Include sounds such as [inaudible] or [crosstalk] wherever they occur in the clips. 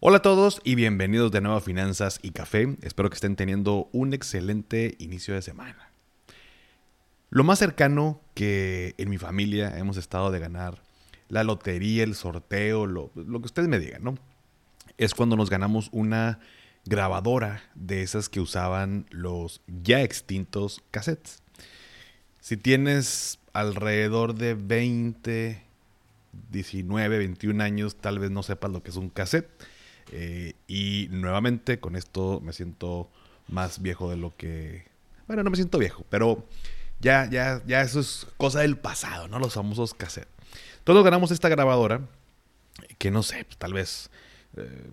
Hola a todos y bienvenidos de nuevo a Finanzas y Café. Espero que estén teniendo un excelente inicio de semana. Lo más cercano que en mi familia hemos estado de ganar la lotería, el sorteo, lo, que ustedes me digan, ¿no? Es cuando nos ganamos una grabadora de esas que usaban los ya extintos cassettes. Si tienes alrededor de 20, 19, 21 años, tal vez no sepas lo que es un cassette eh, y nuevamente con esto me siento más viejo de lo que... Bueno, no me siento viejo, pero ya, ya, ya eso es cosa del pasado, ¿no? Los famosos cassettes. Todos ganamos esta grabadora, que no sé, tal vez eh,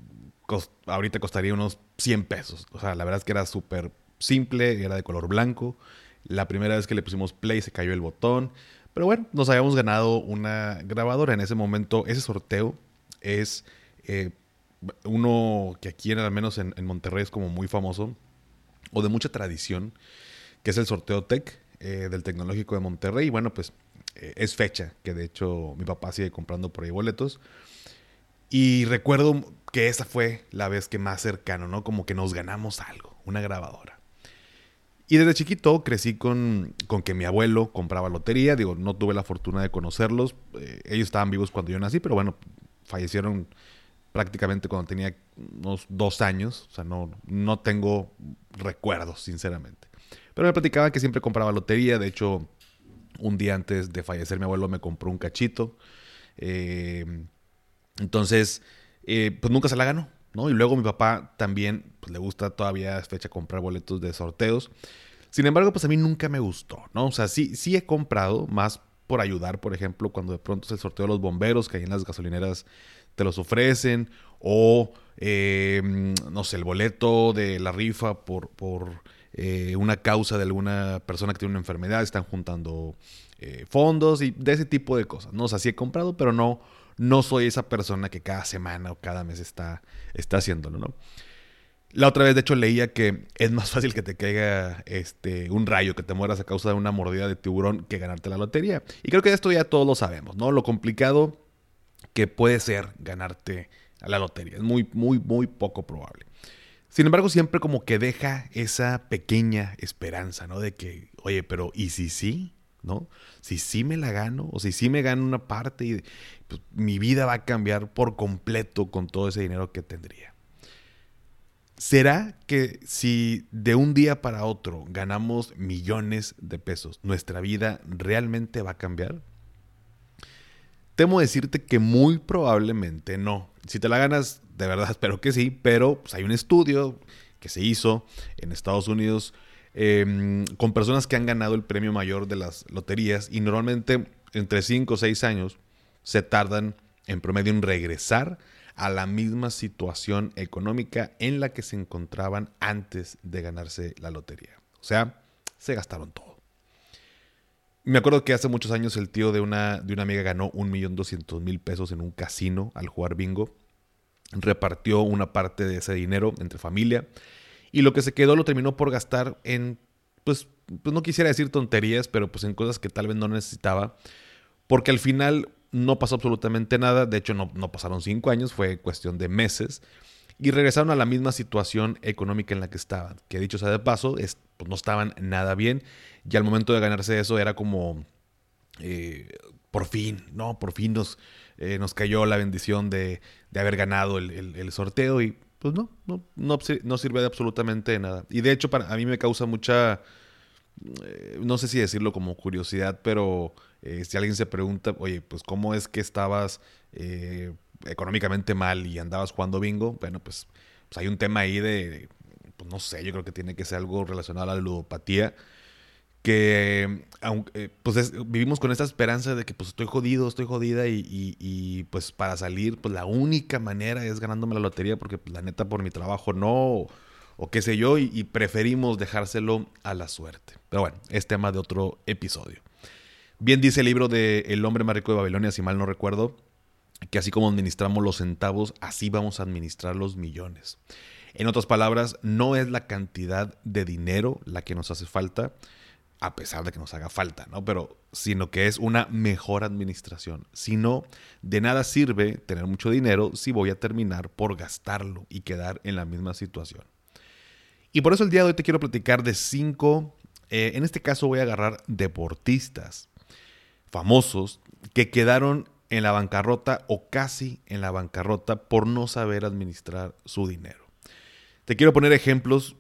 ahorita costaría unos 100 pesos. O sea, la verdad es que era súper simple, era de color blanco. La primera vez que le pusimos play se cayó el botón. Pero bueno, nos habíamos ganado una grabadora en ese momento. Ese sorteo es eh, uno que aquí, al menos en, Monterrey, es como muy famoso, o de mucha tradición, que es el sorteo TEC eh, del Tecnológico de Monterrey. Y bueno, pues eh, es fecha, que de hecho mi papá sigue comprando por ahí boletos. Y recuerdo que esa fue la vez que más cercano, ¿no? Como que nos ganamos algo, una grabadora. Y desde chiquito crecí con, con que mi abuelo compraba lotería. Digo, no tuve la fortuna de conocerlos. Eh, ellos estaban vivos cuando yo nací, pero bueno, fallecieron prácticamente cuando tenía unos dos años. O sea, no, no tengo recuerdos, sinceramente. Pero me platicaba que siempre compraba lotería. De hecho, un día antes de fallecer mi abuelo me compró un cachito. Eh, entonces, eh, pues nunca se la ganó. ¿no? Y luego mi papá también pues, le gusta todavía es fecha comprar boletos de sorteos. Sin embargo, pues a mí nunca me gustó, ¿no? O sea, sí, sí he comprado más por ayudar, por ejemplo, cuando de pronto es el sorteo de los bomberos, que ahí en las gasolineras te los ofrecen, o em, no sé, el boleto de la rifa por, por eh, una causa de alguna persona que tiene una enfermedad, están juntando eh, fondos y de ese tipo de cosas, ¿no? O sea, sí he comprado, pero no, no soy esa persona que cada semana o cada mes está, está haciéndolo, ¿no? La otra vez, de hecho, leía que es más fácil que te caiga este, un rayo, que te mueras a causa de una mordida de tiburón que ganarte la lotería. Y creo que esto ya todos lo sabemos, ¿no? Lo complicado que puede ser ganarte a la lotería. Es muy, muy, muy poco probable. Sin embargo, siempre como que deja esa pequeña esperanza, ¿no? De que, oye, pero ¿y si sí? ¿No? Si sí me la gano, o si sí me gano una parte, y pues, mi vida va a cambiar por completo con todo ese dinero que tendría. ¿Será que si de un día para otro ganamos millones de pesos, nuestra vida realmente va a cambiar? Temo decirte que muy probablemente no. Si te la ganas, de verdad [laughs] espero que sí, pero pues, hay un estudio que se hizo en Estados Unidos em, con personas que han ganado el premio mayor de las loterías y normalmente entre 5 o 6 años se tardan en promedio en regresar a la misma situación económica en la que se encontraban antes de ganarse la lotería. O sea, se gastaron todo. Me acuerdo que hace muchos años el tío de una, de una amiga ganó un millón doscientos mil pesos en un casino al jugar bingo. Repartió una parte de ese dinero entre familia. Y lo que se quedó lo terminó por gastar en, pues, pues no quisiera decir tonterías, pero pues en cosas que tal vez no necesitaba. Porque al final no pasó absolutamente nada. De hecho, no, no pasaron cinco años, fue cuestión de meses y regresaron a la misma situación económica en la que estaban, que dicho sea de paso, es, pues no estaban nada bien y al momento de ganarse eso era como, eh, por fin, ¿no? Por fin nos, eh, nos cayó la bendición de, de haber ganado el, sorteo y pues no, no, no, no, sirve de absolutamente nada. Y de hecho para, a mí me causa mucha, eh, no sé si decirlo como curiosidad, pero si alguien se pregunta, oye, pues cómo es que estabas económicamente mal y andabas jugando bingo, bueno, pues, pues hay un tema ahí de, pues no sé, yo creo que tiene que ser algo relacionado a la ludopatía que aunque, pues vivimos con esta esperanza de que pues estoy jodido, estoy jodida y, pues para salir pues la única manera es ganándome la lotería porque pues, la neta por mi trabajo no o qué sé yo, y, preferimos dejárselo a la suerte. Pero bueno, es tema de otro episodio. Bien dice el libro de El hombre más rico de Babilonia, si mal no recuerdo, que así como administramos los centavos, así vamos a administrar los millones. En otras palabras, no es la cantidad de dinero la que nos hace falta, a pesar de que nos haga falta, ¿no? Pero sino que es una mejor administración. Si no, de nada sirve tener mucho dinero si voy a terminar por gastarlo y quedar en la misma situación. Y por eso el día de hoy te quiero platicar de cinco, eh, en este caso voy a agarrar deportistas famosos que quedaron en la bancarrota o casi en la bancarrota por no saber administrar su dinero. Te quiero poner ejemplos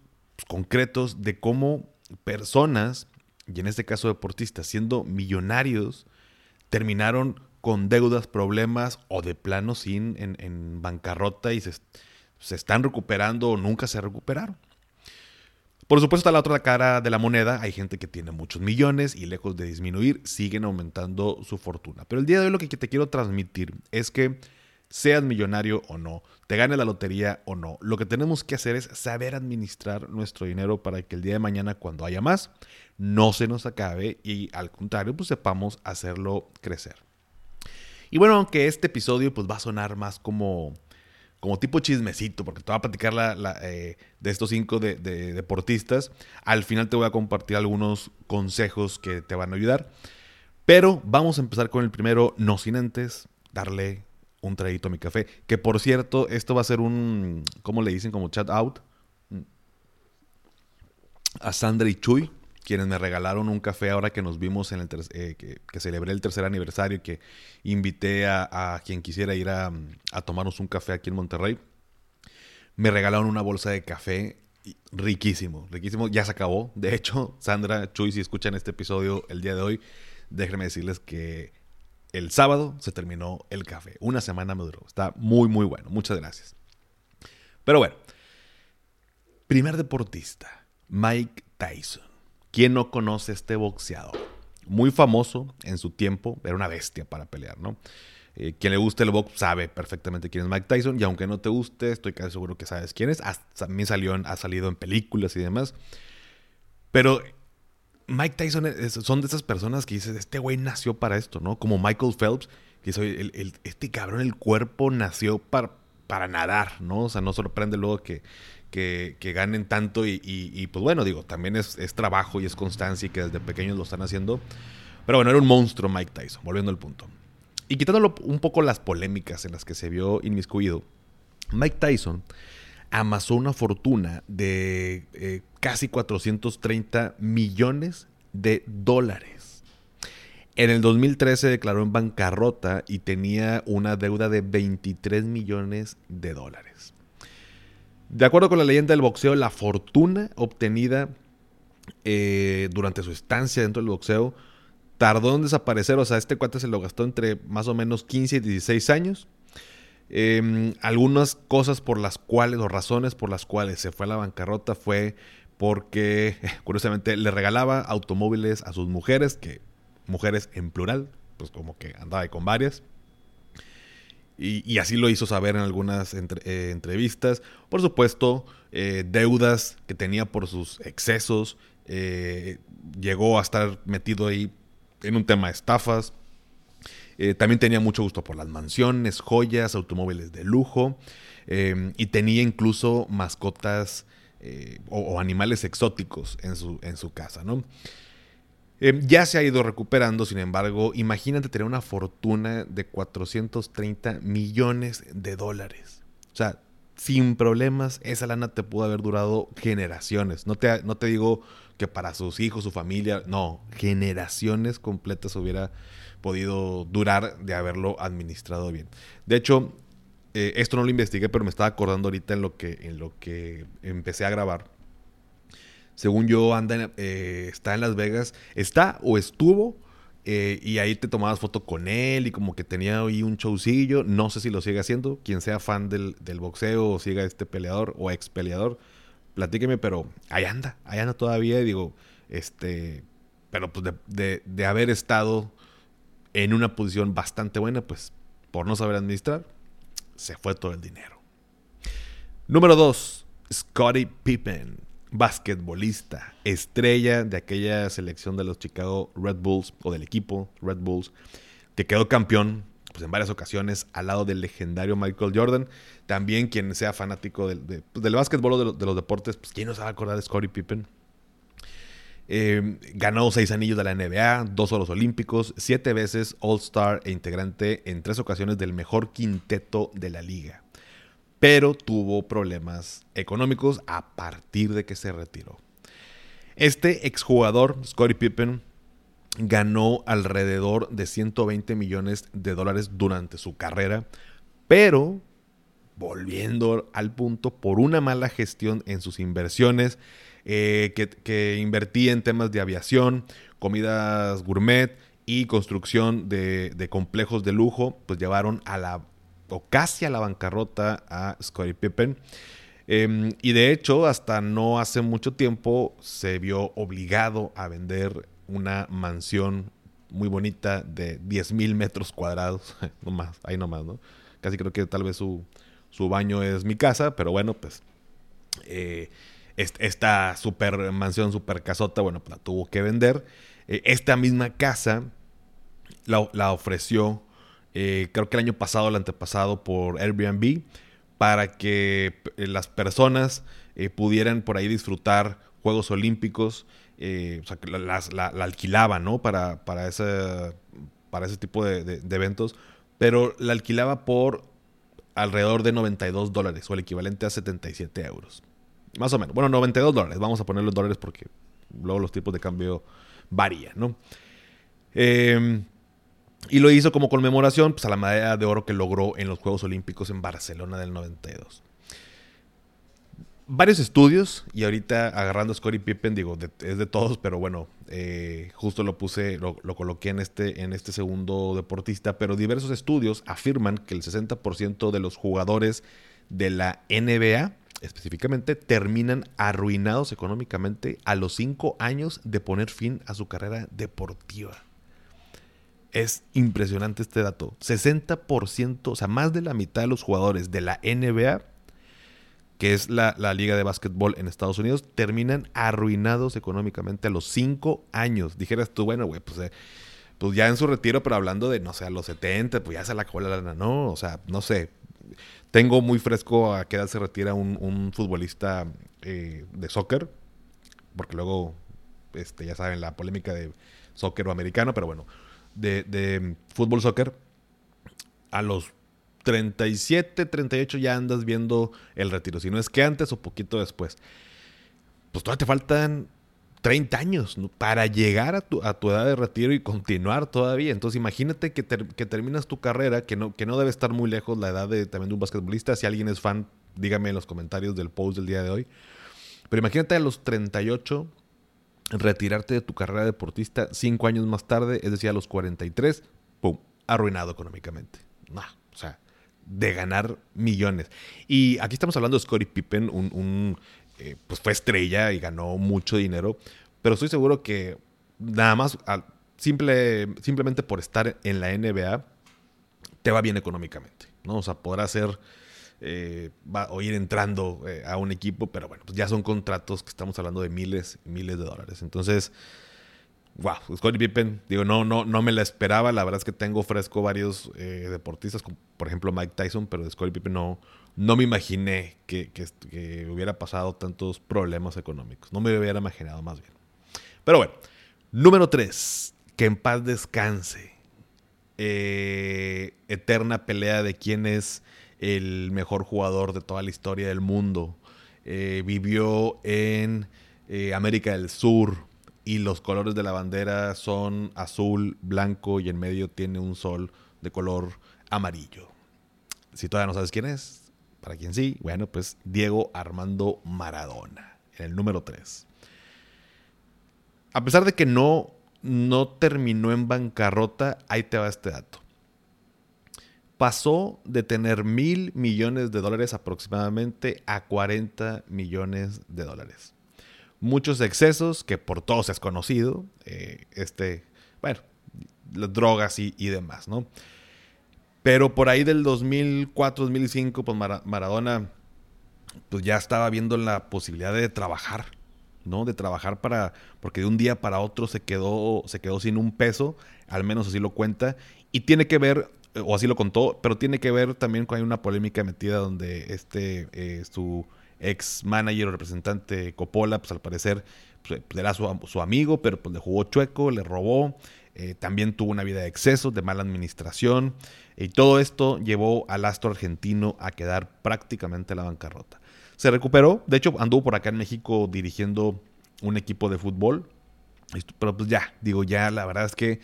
concretos de cómo personas, y en este caso deportistas, siendo millonarios, terminaron con deudas, problemas o de plano sin en, bancarrota y se, se están recuperando o nunca se recuperaron. Por supuesto, está la otra cara de la moneda. Hay gente que tiene muchos millones y lejos de disminuir, siguen aumentando su fortuna. Pero el día de hoy lo que te quiero transmitir es que seas millonario o no, te gane la lotería o no, lo que tenemos que hacer es saber administrar nuestro dinero para que el día de mañana, cuando haya más, no se nos acabe y al contrario, pues sepamos hacerlo crecer. Y bueno, aunque este episodio pues va a sonar más como como tipo chismecito, porque te voy a platicar la, eh, de estos cinco de, deportistas. Al final te voy a compartir algunos consejos que te van a ayudar. Pero vamos a empezar con el primero, no sin antes darle un traguito a mi café. Que por cierto, esto va a ser un, ¿cómo le dicen? Como chat out. A Sandra y Chuy quienes me regalaron un café ahora que nos vimos en el eh, que, celebré el tercer aniversario y que invité a, quien quisiera ir a, tomarnos un café aquí en Monterrey. Me regalaron una bolsa de café riquísimo, riquísimo. Ya se acabó. De hecho, Sandra, Chuy, si escuchan este episodio el día de hoy, déjenme decirles que el sábado se terminó el café. Una semana me duró. Está muy, muy bueno. Muchas gracias. Pero bueno, primer deportista, Mike Tyson. ¿Quién no conoce este boxeador? Muy famoso en su tiempo, era una bestia para pelear, ¿no? Eh, quien le guste el box sabe perfectamente quién es Mike Tyson y aunque no te guste, estoy casi seguro que sabes quién es. también salió ha salido en películas y demás. Pero Mike Tyson son de esas personas que dices, este güey nació para esto, ¿no? Como Michael Phelps, que soy este cabrón, el cuerpo nació para, para nadar, ¿no? O sea, no sorprende luego que, que, ganen tanto y, pues bueno, digo, también es, trabajo y es constancia y que desde pequeños lo están haciendo. Pero bueno, era un monstruo Mike Tyson, volviendo al punto. Y quitándolo un poco las polémicas en las que se vio inmiscuido, Mike Tyson amasó una fortuna de eh, casi 430 millones de dólares. En el 2013 declaró en bancarrota y tenía una deuda de 23 millones de dólares. De acuerdo con la leyenda del boxeo, la fortuna obtenida eh, durante su estancia dentro del boxeo tardó en desaparecer. O sea, este cuate se lo gastó entre más o menos 15 y 16 años. Em, algunas cosas por las cuales, o razones por las cuales se fue a la bancarrota fue porque, [laughs] curiosamente, le regalaba automóviles a sus mujeres, que mujeres en plural, pues como que andaba con varias. Y, así lo hizo saber en algunas eh, entrevistas. Por supuesto, eh, deudas que tenía por sus excesos. Eh, llegó a estar metido ahí en un tema de estafas. también tenía mucho gusto por las mansiones, joyas, automóviles de lujo. y tenía incluso mascotas o, o, animales exóticos en su, en su casa, ¿no? Em, ya se ha ido recuperando, sin embargo, imagínate tener una fortuna de 430 millones de dólares. O sea, sin problemas, esa lana te pudo haber durado generaciones. No te, no te digo que para sus hijos, su familia, no, generaciones completas hubiera podido durar de haberlo administrado bien. De hecho, eh, esto no lo investigué, pero me estaba acordando ahorita en lo que, en lo que empecé a grabar según yo, anda eh, está en Las Vegas. Está o estuvo. Eh, y ahí te tomabas foto con él y como que tenía ahí un showcillo. No sé si lo sigue haciendo. Quien sea fan del, boxeo o siga este peleador o ex peleador, platíqueme, pero ahí anda, ahí anda todavía. Y digo, este, pero pues de, de haber estado en una posición bastante buena, pues por no saber administrar, se fue todo el dinero. Número 2. Scottie Pippen, basquetbolista, estrella de aquella selección de los Chicago Red Bulls o del equipo Red Bulls, que quedó campeón pues, en varias ocasiones al lado del legendario Michael Jordan. También quien sea fanático del, pues, del básquetbol o de, los deportes, pues quién no se va a acordar de Scottie Pippen. Eh, ganó seis anillos de la NBA, dos oros olímpicos, siete veces All-Star e integrante en tres ocasiones del mejor quinteto de la liga. Pero tuvo problemas económicos a partir de que se retiró. Este exjugador, Scottie Pippen, ganó alrededor de 120 millones de dólares durante su carrera, pero volviendo al punto, por una mala gestión en sus inversiones, eh, que, invertía en temas de aviación, comidas gourmet y construcción de, complejos de lujo, pues llevaron a la, o casi a la bancarrota a Scottie Pippen. Em, y de hecho, hasta no hace mucho tiempo se vio obligado a vender una mansión muy bonita de 10 mil metros cuadrados. [laughs] no más, ahí nomás, ¿no? Casi creo que tal vez su, baño es mi casa, pero bueno, pues eh, esta super mansión, super casota, bueno, pues la tuvo que vender. Eh, esta misma casa la, ofreció, eh, creo que el año pasado, el antepasado, por Airbnb, para que las personas pudieran por ahí disfrutar Juegos Olímpicos eh, o sea, la, la, alquilaba, ¿no? Para, para, ese, para ese tipo de, eventos, pero la alquilaba por alrededor de 92 dólares, o el equivalente a 77 euros. Más o menos. Bueno, 92 dólares. Vamos a ponerlo en dólares porque luego los tipos de cambio varían, ¿no? Em, y lo hizo como conmemoración pues, a la medalla de oro que logró en los Juegos Olímpicos en Barcelona del 92 varios estudios y ahorita agarrando a Scottie Pippen, digo, es de todos, pero bueno, eh, justo lo puse, lo, coloqué en este, en este segundo deportista, pero diversos estudios afirman que el 60% de los jugadores de la NBA específicamente terminan arruinados económicamente a los 5 años de poner fin a su carrera deportiva. Es impresionante este dato. 60%, o sea, más de la mitad de los jugadores de la NBA que es la, liga de básquetbol en Estados Unidos, terminan arruinados económicamente a los cinco años. Dijeras tú, bueno, güey, pues, eh, pues ya en su retiro, pero hablando de, no sé, a los 70, pues ya se la acabó la lana, ¿no? O sea, no sé. Tengo muy fresco a qué edad se retira un, futbolista eh, de soccer, porque luego, este, ya saben, la polémica de soccer o americano, pero bueno, de, de fútbol soccer, a los 37, 38 ya andas viendo el retiro. Si no es que antes o poquito después. Pues todavía te faltan 30 años para llegar a tu, edad de retiro y continuar todavía. Entonces imagínate que, terminas tu carrera, que no, que no debe estar muy lejos la edad de, también de un basquetbolista. Si alguien es fan, dígame en los comentarios del post del día de hoy. Pero imagínate a los 38 retirarte de tu carrera deportista 5 años más tarde, es decir, a los 43, ¡pum! Arruinado económicamente. No, o sea, de ganar millones. Y aquí estamos hablando de Scottie Pippen, un, eh, pues fue estrella y ganó mucho dinero, pero estoy seguro que nada más, simple, simplemente por estar en la NBA, te va bien económicamente, ¿no? O sea, podrá ser... Eh, va, o ir entrando eh, a un equipo, pero bueno, pues ya son contratos que estamos hablando de miles y miles de dólares. Entonces, wow, Scottie Pippen, digo, no, no, no me la esperaba. La verdad es que tengo fresco varios eh, deportistas, como por ejemplo Mike Tyson, pero de Scottie Pippen no, no me imaginé que, hubiera pasado tantos problemas económicos. No me hubiera imaginado más bien. Pero bueno, número 3, que en paz descanse. Eh, eterna pelea de quién es el mejor jugador de toda la historia del mundo. Eh, vivió en América del Sur, y los colores de la bandera son azul, blanco y en medio tiene un sol de color amarillo. Si todavía no sabes quién es, para quien sí, bueno, pues Diego Armando Maradona, en el número 3. A pesar de que no, no terminó en bancarrota, ahí te va este dato. Pasó de tener mil millones de dólares aproximadamente a 40 millones de dólares muchos excesos que por todos es conocido, eh, este, bueno, las drogas y, demás, ¿no? Pero por ahí del 2004-2005, pues Maradona pues ya estaba viendo la posibilidad de trabajar, ¿no? De trabajar para, porque de un día para otro se quedó, se quedó sin un peso, al menos así lo cuenta, y tiene que ver, o así lo contó, pero tiene que ver también con una polémica metida donde este, eh, su ex manager o representante Coppola, pues al parecer pues, era su, su, amigo, pero pues le jugó chueco, le robó, eh, también tuvo una vida de excesos, de mala administración, y todo esto llevó al astro argentino a quedar prácticamente a la bancarrota. Se recuperó, de hecho anduvo por acá en México dirigiendo un equipo de fútbol, pero pues ya, digo, ya la verdad es que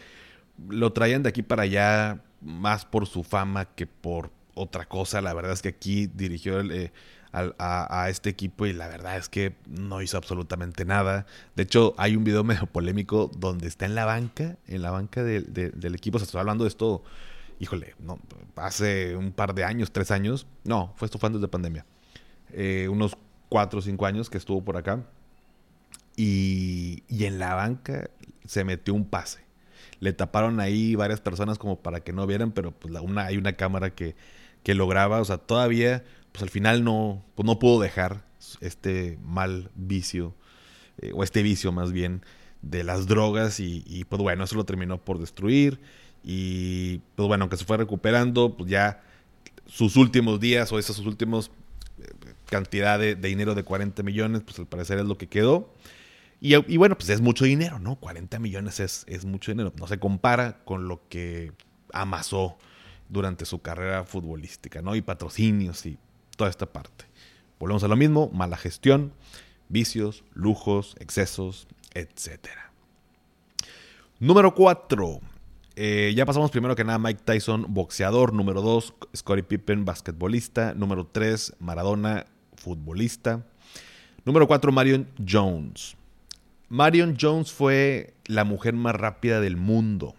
lo traían de aquí para allá más por su fama que por otra cosa. La verdad es que aquí dirigió eh, a, este equipo y la verdad es que no hizo absolutamente nada. De hecho, hay un video [laughs] medio polémico donde está en la banca, en la banca del equipo, se está hablando de esto, híjole, no, hace un par de años, tres años, no, fue esto fue antes de pandemia, eh, unos cuatro o cinco años que estuvo por acá y, y en la banca se metió un pase. Le taparon ahí varias personas como para que no vieran, pero pues la, una, hay una cámara que, que lo o sea, todavía pues al final no, pues no pudo dejar este mal vicio, eh, o este vicio más bien, de las drogas y, pues bueno, eso lo terminó por destruir y pues bueno, aunque se fue recuperando, pues ya sus últimos días o esas sus últimos eh, cantidad de, dinero de 40 millones, pues al parecer es lo que quedó. Y, bueno, pues es mucho dinero, ¿no? 40 millones es, es mucho dinero. No se compara con lo que amasó durante su carrera futbolística, ¿no? Y patrocinios y toda esta parte. Volvemos a lo mismo, mala gestión, vicios, lujos, excesos, etc. Número 4. Eh, ya pasamos primero que nada Mike Tyson, boxeador. Número 2, Scottie Pippen, basquetbolista. Número 3, Maradona, futbolista. Número 4, Marion Jones. Marion Jones fue la mujer más rápida del mundo.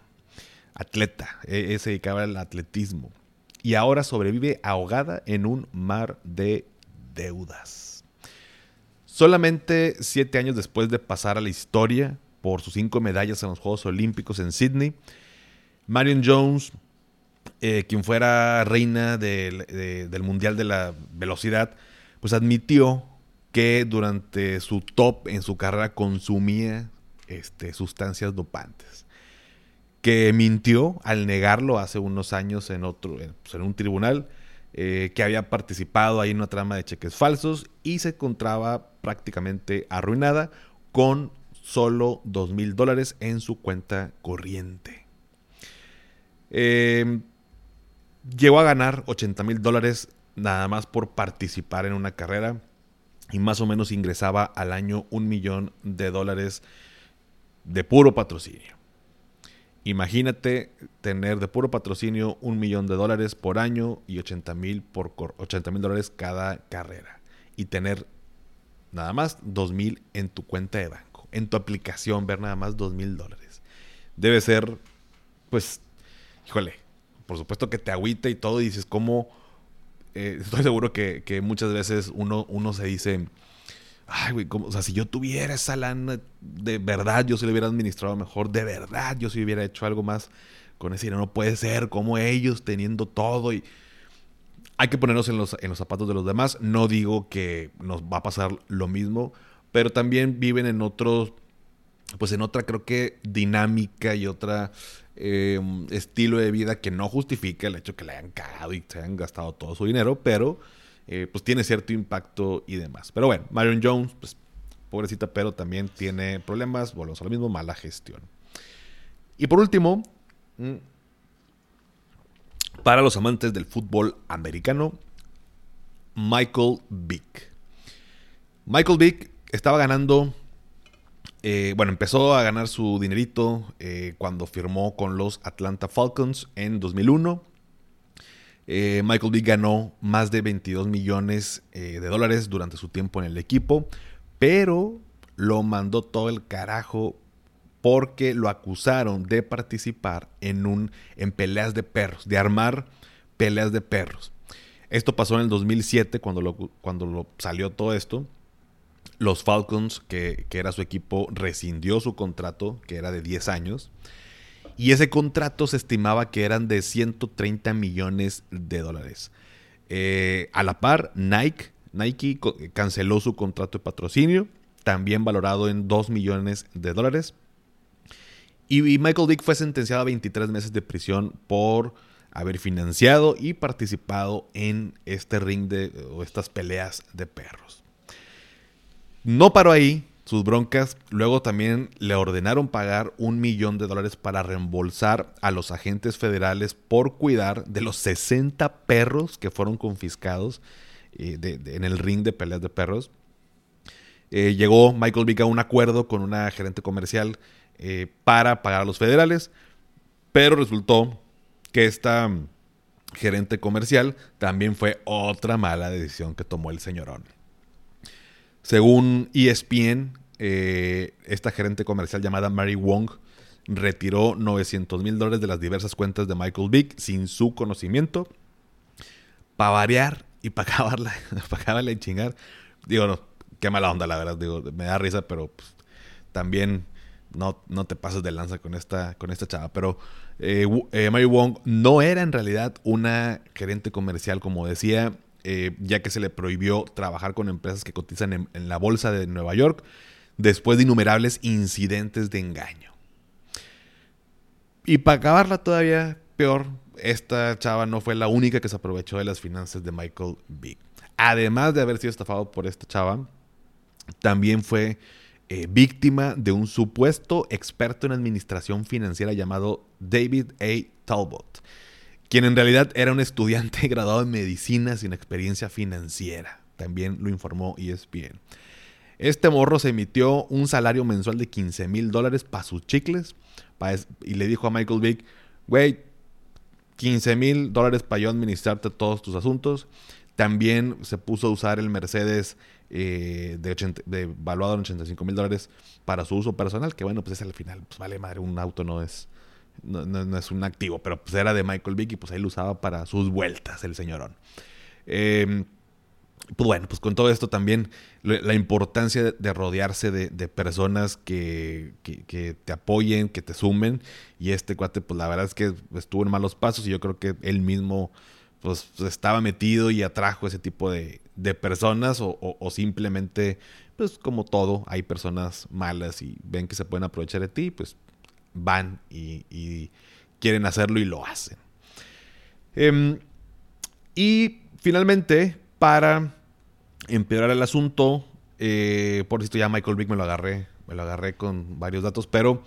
Atleta, e, e se dedicaba al atletismo y ahora sobrevive ahogada en un mar de deudas. Solamente siete años después de pasar a la historia por sus cinco medallas en los Juegos Olímpicos en Sydney, Marion Jones, eh, quien fuera reina del Mundial de la Velocidad, pues admitió que durante su top en su carrera consumía este, sustancias dopantes que mintió al negarlo hace unos años en, otro, en, pues, un tribunal, eh, que había participado ahí en una trama de cheques falsos y se encontraba prácticamente arruinada con solo dos mil dólares en su cuenta corriente. Em, llegó a ganar 80 mil dólares nada más por participar en una carrera y más o menos ingresaba al año un millón de dólares de puro patrocinio. Imagínate tener de puro patrocinio un millón de dólares por año y 80 mil dólares cada carrera. Y tener nada más 2 mil en tu cuenta de banco. En tu aplicación ver nada más 2 mil dólares. Debe ser, pues, híjole, por supuesto que te agüita y todo y dices, ¿cómo? Eh, [laughs] estoy seguro que, que, muchas veces uno, uno se dice Ay, güey, o sea, si yo tuviera esa lana, de verdad yo se lo hubiera administrado mejor, de verdad yo si hubiera hecho algo más con ese dinero. No puede ser como ellos teniendo todo y hay que ponernos en los, en los zapatos de los demás. No digo que nos va a pasar lo mismo, pero también viven en otros, pues en otra creo que dinámica y otra eh, estilo de vida que no justifica el hecho que le hayan cagado y se hayan gastado todo su dinero, pero eh, pues tiene cierto impacto y demás. Pero bueno, Marion Jones, pues pobrecita, pero también tiene problemas, volvemos a lo mismo, mala gestión. Y por último, mm, para los amantes del fútbol americano, Michael Vick. Michael Vick estaba ganando, eh, bueno, empezó a ganar su dinerito eh, cuando firmó con los Atlanta Falcons en 2001. Eh, Michael Vick ganó más de 22 millones de dólares durante su tiempo en el equipo, pero lo mandó todo el carajo porque lo acusaron de participar en, un, en peleas de perros, de armar peleas de perros. Esto pasó en el 2007 cuando, cuando salió todo esto. Los Falcons, que, era su equipo, rescindió su contrato, que era de 10 años. Y ese contrato se estimaba que eran de 130 millones de dólares. Eh, a la par, Nike Nike canceló su contrato de patrocinio, también valorado en 2 millones de dólares. Y Michael Vick fue sentenciado a 23 meses de prisión por haber financiado y participado en este ring de o estas peleas de perros. No paró ahí sus broncas, luego también le ordenaron pagar un millón de dólares para reembolsar a los agentes federales por cuidar de los 60 perros que fueron confiscados eh, en el ring de peleas de perros. Eh, llegó Michael Vick a un acuerdo con una gerente comercial eh, para pagar a los federales, pero resultó que esta gerente comercial también fue otra mala decisión que tomó el señorón. Según ESPN, eh, esta gerente comercial llamada Mary Wong retiró 900 mil dólares de las diversas cuentas de Michael Vick sin su conocimiento. Para variar y para [laughs] acabarla, para y chingar. Digo, no, qué mala onda, la verdad. Digo, me da risa, pero pues, también no, no te pases de lanza con esta, con esta chava. Pero eh, eh, Mary Wong no era en realidad una gerente comercial, como decía, eh, ya que se le prohibió trabajar con empresas que cotizan en, la bolsa de Nueva York después de innumerables incidentes de engaño. Y para acabarla todavía peor, esta chava no fue la única que se aprovechó de las finanzas de Michael Big. Además de haber sido estafado por esta chava, también fue eh, víctima de un supuesto experto en administración financiera llamado David A. Talbot, quien en realidad era un estudiante [laughs] graduado en medicina sin experiencia financiera. También lo informó ESPN. Este morro se emitió un salario mensual de 15 mil dólares para sus chicles y le dijo a Michael Vick, güey, 15 mil dólares para yo administrarte todos tus asuntos. También se puso a usar el Mercedes eh, de, de, valuado en 85 mil dólares para su uso personal, que bueno, pues es al final, pues vale madre, un auto no es, no, es un activo, pero pues era de Michael Vick y pues lo usaba para sus vueltas el señorón. Eh, pues bueno, pues con todo esto también la importancia de, rodearse de, personas que, te apoyen, que te sumen. Y este cuate, pues la verdad es que estuvo en malos pasos y yo creo que él mismo pues estaba metido y atrajo ese tipo de, personas o, simplemente, pues como todo, hay personas malas y ven que se pueden aprovechar de ti, pues van y, quieren hacerlo y lo hacen. Em, y finalmente, para empeorar el asunto, eh, por esto ya Michael Vick me lo agarré, me lo agarré con varios datos, pero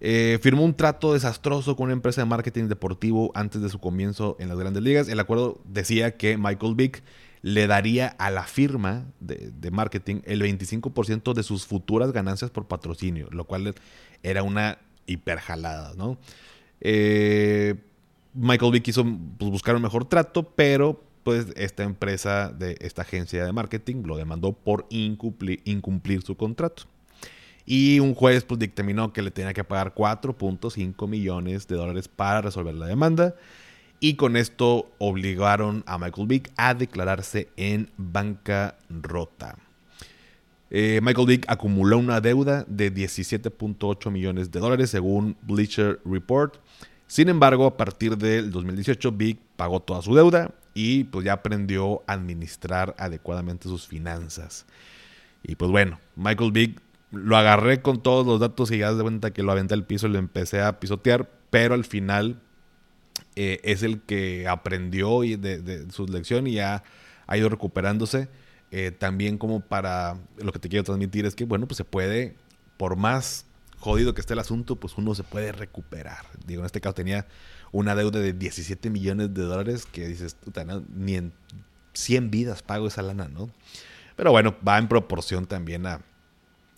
eh, firmó un trato desastroso con una empresa de marketing deportivo antes de su comienzo en las grandes ligas. El acuerdo decía que Michael Vick le daría a la firma de, marketing el 25% de sus futuras ganancias por patrocinio, lo cual era una hiperjalada, ¿no? Eh, Michael Vick quiso pues, buscar un mejor trato, pero pues esta empresa de esta agencia de marketing lo demandó por incumplir, incumplir su contrato. Y un juez pues, dictaminó que le tenía que pagar 4.5 millones de dólares para resolver la demanda. Y con esto obligaron a Michael Vick a declararse en bancarrota. Eh, Michael Vick acumuló una deuda de 17.8 millones de dólares según Bleacher Report. Sin embargo, a partir del 2018, Vick pagó toda su deuda y pues ya aprendió a administrar adecuadamente sus finanzas. Y pues bueno, Michael Vick lo agarré con todos los datos y ya de cuenta que lo aventé al piso y lo empecé a pisotear, pero al final eh, es el que aprendió de, de, su lección y ya ha ido recuperándose. Eh, también como para lo que te quiero transmitir es que bueno, pues se puede, por más jodido que esté el asunto, pues uno se puede recuperar. Digo, en este caso tenía una deuda de 17 millones de dólares que dices, ni en 100 vidas pago esa lana, ¿no? Pero bueno, va en proporción también a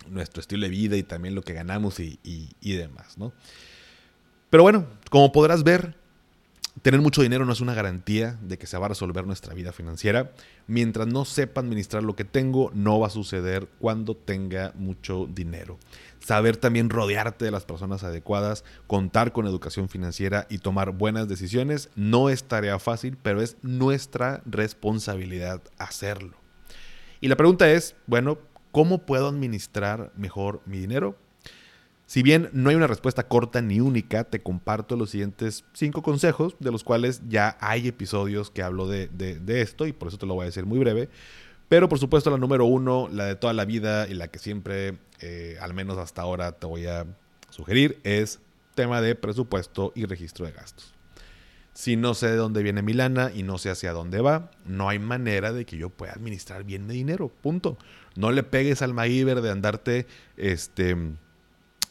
nuestro estilo de vida y también lo que ganamos y, y demás, ¿no? Pero bueno, como podrás ver, Tener mucho dinero no es una garantía de que se va a resolver nuestra vida financiera. Mientras no sepa administrar lo que tengo, no va a suceder cuando tenga mucho dinero. Saber también rodearte de las personas adecuadas, contar con educación financiera y tomar buenas decisiones no es tarea fácil, pero es nuestra responsabilidad hacerlo. Y la pregunta es, bueno, ¿cómo puedo administrar mejor mi dinero? Si bien no hay una respuesta corta ni única, te comparto los siguientes cinco consejos, de los cuales ya hay episodios que hablo de, esto y por eso te lo voy a decir muy breve. Pero por supuesto la número uno, la de toda la vida y la que siempre, eh, al menos hasta ahora, te voy a sugerir es tema de presupuesto y registro de gastos. Si no sé de dónde viene mi lana y no sé hacia dónde va, no hay manera de que yo pueda administrar bien mi dinero. Punto. No le pegues al MacGyver de andarte este,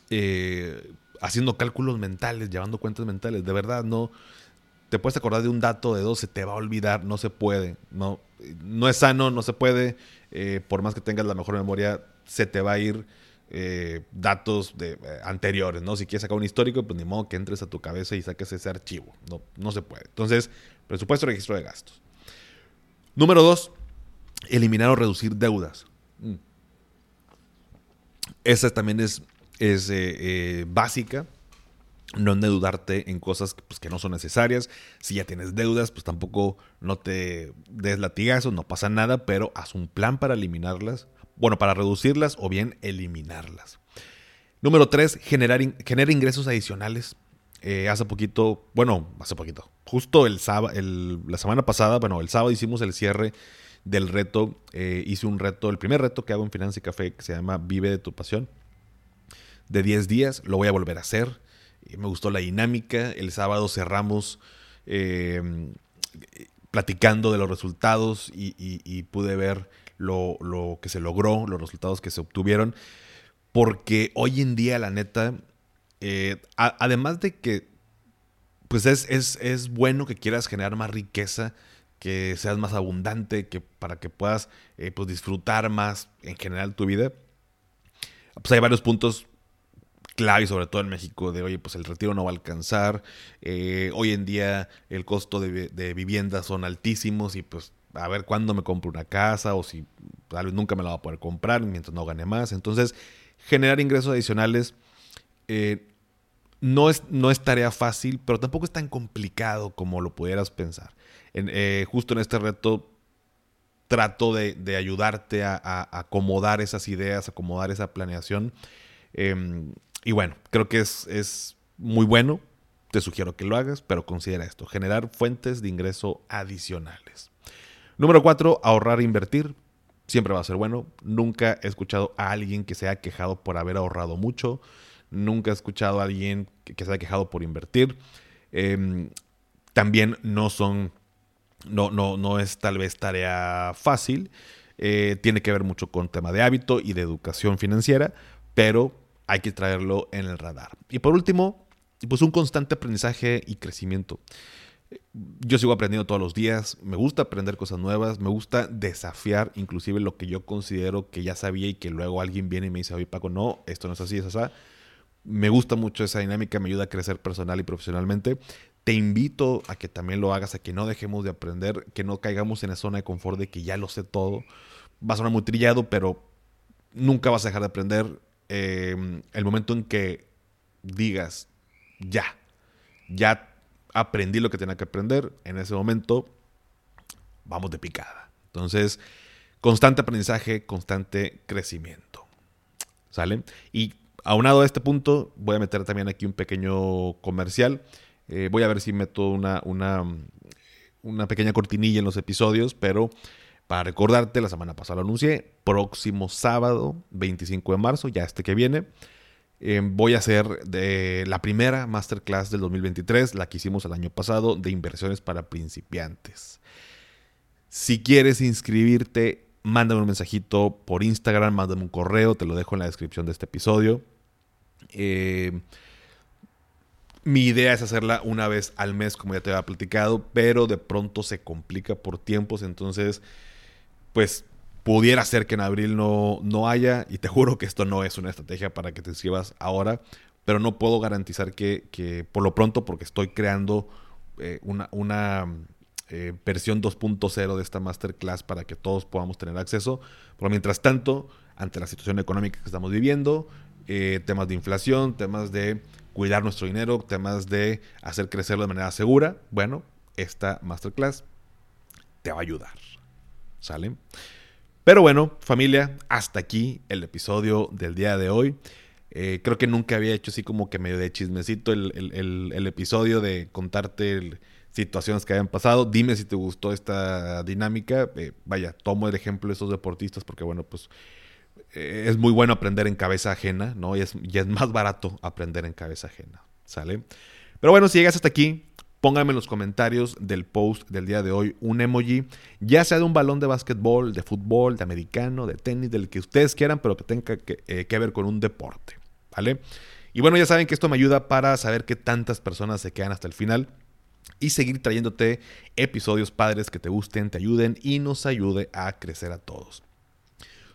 eh, haciendo cálculos mentales, llevando cuentas mentales. De verdad, no. Te puedes acordar de un dato de dos, se te va a olvidar, no se puede. No, no es sano, no se puede. Eh, por más que tengas la mejor memoria, se te va a ir eh, datos de, anteriores, ¿no? Si quieres sacar un histórico, pues ni modo que entres a tu cabeza y saques ese archivo. No, no se puede. Entonces, presupuesto, registro de gastos. Número dos, eliminar o reducir deudas. Mm. Esa también es, es eh, básica. No endeudarte en cosas pues, que no son necesarias. Si ya tienes deudas, pues tampoco no te des latigazos, no pasa nada, pero haz un plan para eliminarlas bueno, para reducirlas o bien eliminarlas. Número tres, generar genera ingresos adicionales. Eh, hace poquito, bueno, hace poquito, justo el sábado, la semana pasada, bueno, el sábado hicimos el cierre del reto. Eh, hice un reto, el primer reto que hago en Finanza y Café, que se llama Vive de tu Pasión, de 10 días. Lo voy a volver a hacer. Eh, me gustó la dinámica. El sábado cerramos platicando de los resultados y pude ver lo, que se logró, los resultados que se obtuvieron, porque hoy en día, la neta, eh, además de que, pues es, es, bueno que quieras generar más riqueza, que seas más abundante, que para que puedas eh, pues disfrutar más en general tu vida, pues hay varios puntos clave, sobre todo en México, de oye, pues el retiro no va a alcanzar. Eh, hoy en día el costo de, de viviendas son altísimos y pues a ver cuándo me compro una casa o si tal vez nunca me la va a poder comprar mientras no gane más. Entonces, generar ingresos adicionales eh, no, es, no es tarea fácil, pero tampoco es tan complicado como lo pudieras pensar. Eh, justo en este reto trato de, ayudarte a, acomodar esas ideas, acomodar esa planeación. Em, y bueno, creo que es, es muy bueno. Te sugiero que lo hagas, pero considera esto, generar fuentes de ingreso adicionales. Número cuatro, ahorrar e invertir. Siempre va a ser bueno. Nunca he escuchado a alguien que se haya quejado por haber ahorrado mucho. Nunca he escuchado a alguien que, se haya quejado por invertir. Em, también no son, no, no, no es tal vez tarea fácil. Eh, tiene que ver mucho con tema de hábito y de educación financiera, pero hay que traerlo en el radar. Y por último, pues un constante aprendizaje y crecimiento yo sigo aprendiendo todos los días, me gusta aprender cosas nuevas, me gusta desafiar inclusive lo que yo considero que ya sabía y que luego alguien viene y me dice, oye Paco, no, esto no es así, es así. Me gusta mucho esa dinámica, me ayuda a crecer personal y profesionalmente. Te invito a que también lo hagas, a que no dejemos de aprender, que no caigamos en la zona de confort de que ya lo sé todo. Va a sonar muy trillado, pero nunca vas a dejar de aprender. Eh, el momento en que digas, ya, ya aprendí lo que tenía que aprender en ese momento, vamos de picada. Entonces, constante aprendizaje, constante crecimiento. ¿Sale? Y aunado a este punto, voy a meter también aquí un pequeño comercial. Eh, voy a ver si meto una, una, una pequeña cortinilla en los episodios, pero para recordarte, la semana pasada lo anuncié, próximo sábado, 25 de marzo, ya este que viene, Em, voy a hacer la primera masterclass del 2023, la que hicimos el año pasado, de inversiones para principiantes. Si quieres inscribirte, mándame un mensajito por Instagram, mándame un correo, te lo dejo en la descripción de este episodio. Em, mi idea es hacerla una vez al mes, como ya te había platicado, pero de pronto se complica por tiempos, entonces, pues Pudiera ser que en abril no, no haya, y te juro que esto no es una estrategia para que te inscribas ahora, pero no puedo garantizar que, por lo pronto, porque estoy creando eh, una, una eh, versión 2.0 de esta masterclass para que todos podamos tener acceso. Pero mientras tanto, ante la situación económica que estamos viviendo, eh, temas de inflación, temas de cuidar nuestro dinero, temas de hacer crecerlo de manera segura, bueno, esta masterclass te va a ayudar. ¿Sale? Pero bueno, familia, hasta aquí el episodio del día de hoy. Eh, creo que nunca había hecho así como que medio de chismecito el, episodio de contarte situaciones que hayan pasado. Dime si te gustó esta dinámica. Eh, vaya, tomo el ejemplo de estos deportistas porque, bueno, pues eh, es muy bueno aprender en cabeza ajena, ¿no? Y es, y es más barato aprender en cabeza ajena, ¿sale? Pero bueno, si llegas hasta aquí, pónganme en los comentarios del post del día de hoy un emoji, ya sea de un balón de básquetbol, de fútbol, de americano, de tenis, del que ustedes quieran, pero que tenga que, eh, que ver con un deporte, ¿vale? Y bueno, ya saben que esto me ayuda para saber qué tantas personas se quedan hasta el final y seguir trayéndote episodios padres que te gusten, te ayuden y nos ayude a crecer a todos.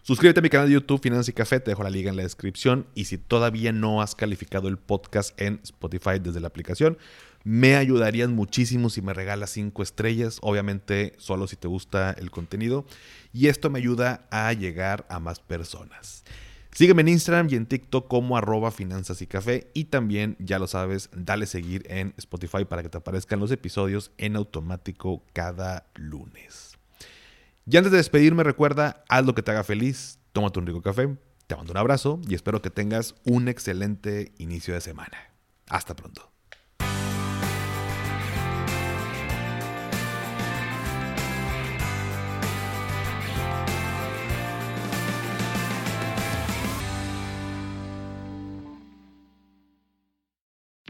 Suscríbete a mi canal de YouTube Finanzas y Café, te dejo la liga en la descripción y si todavía no has calificado el podcast en Spotify desde la aplicación, me ayudarían muchísimo si me regalas 5 estrellas, obviamente solo si te gusta el contenido y esto me ayuda a llegar a más personas. Sígueme en Instagram y en TikTok como arroba finanzas y café y también, ya lo sabes, dale seguir en Spotify para que te aparezcan los episodios en automático cada lunes. Y antes de despedirme, recuerda, haz lo que te haga feliz, tómate un rico café, te mando un abrazo y espero que tengas un excelente inicio de semana. Hasta pronto.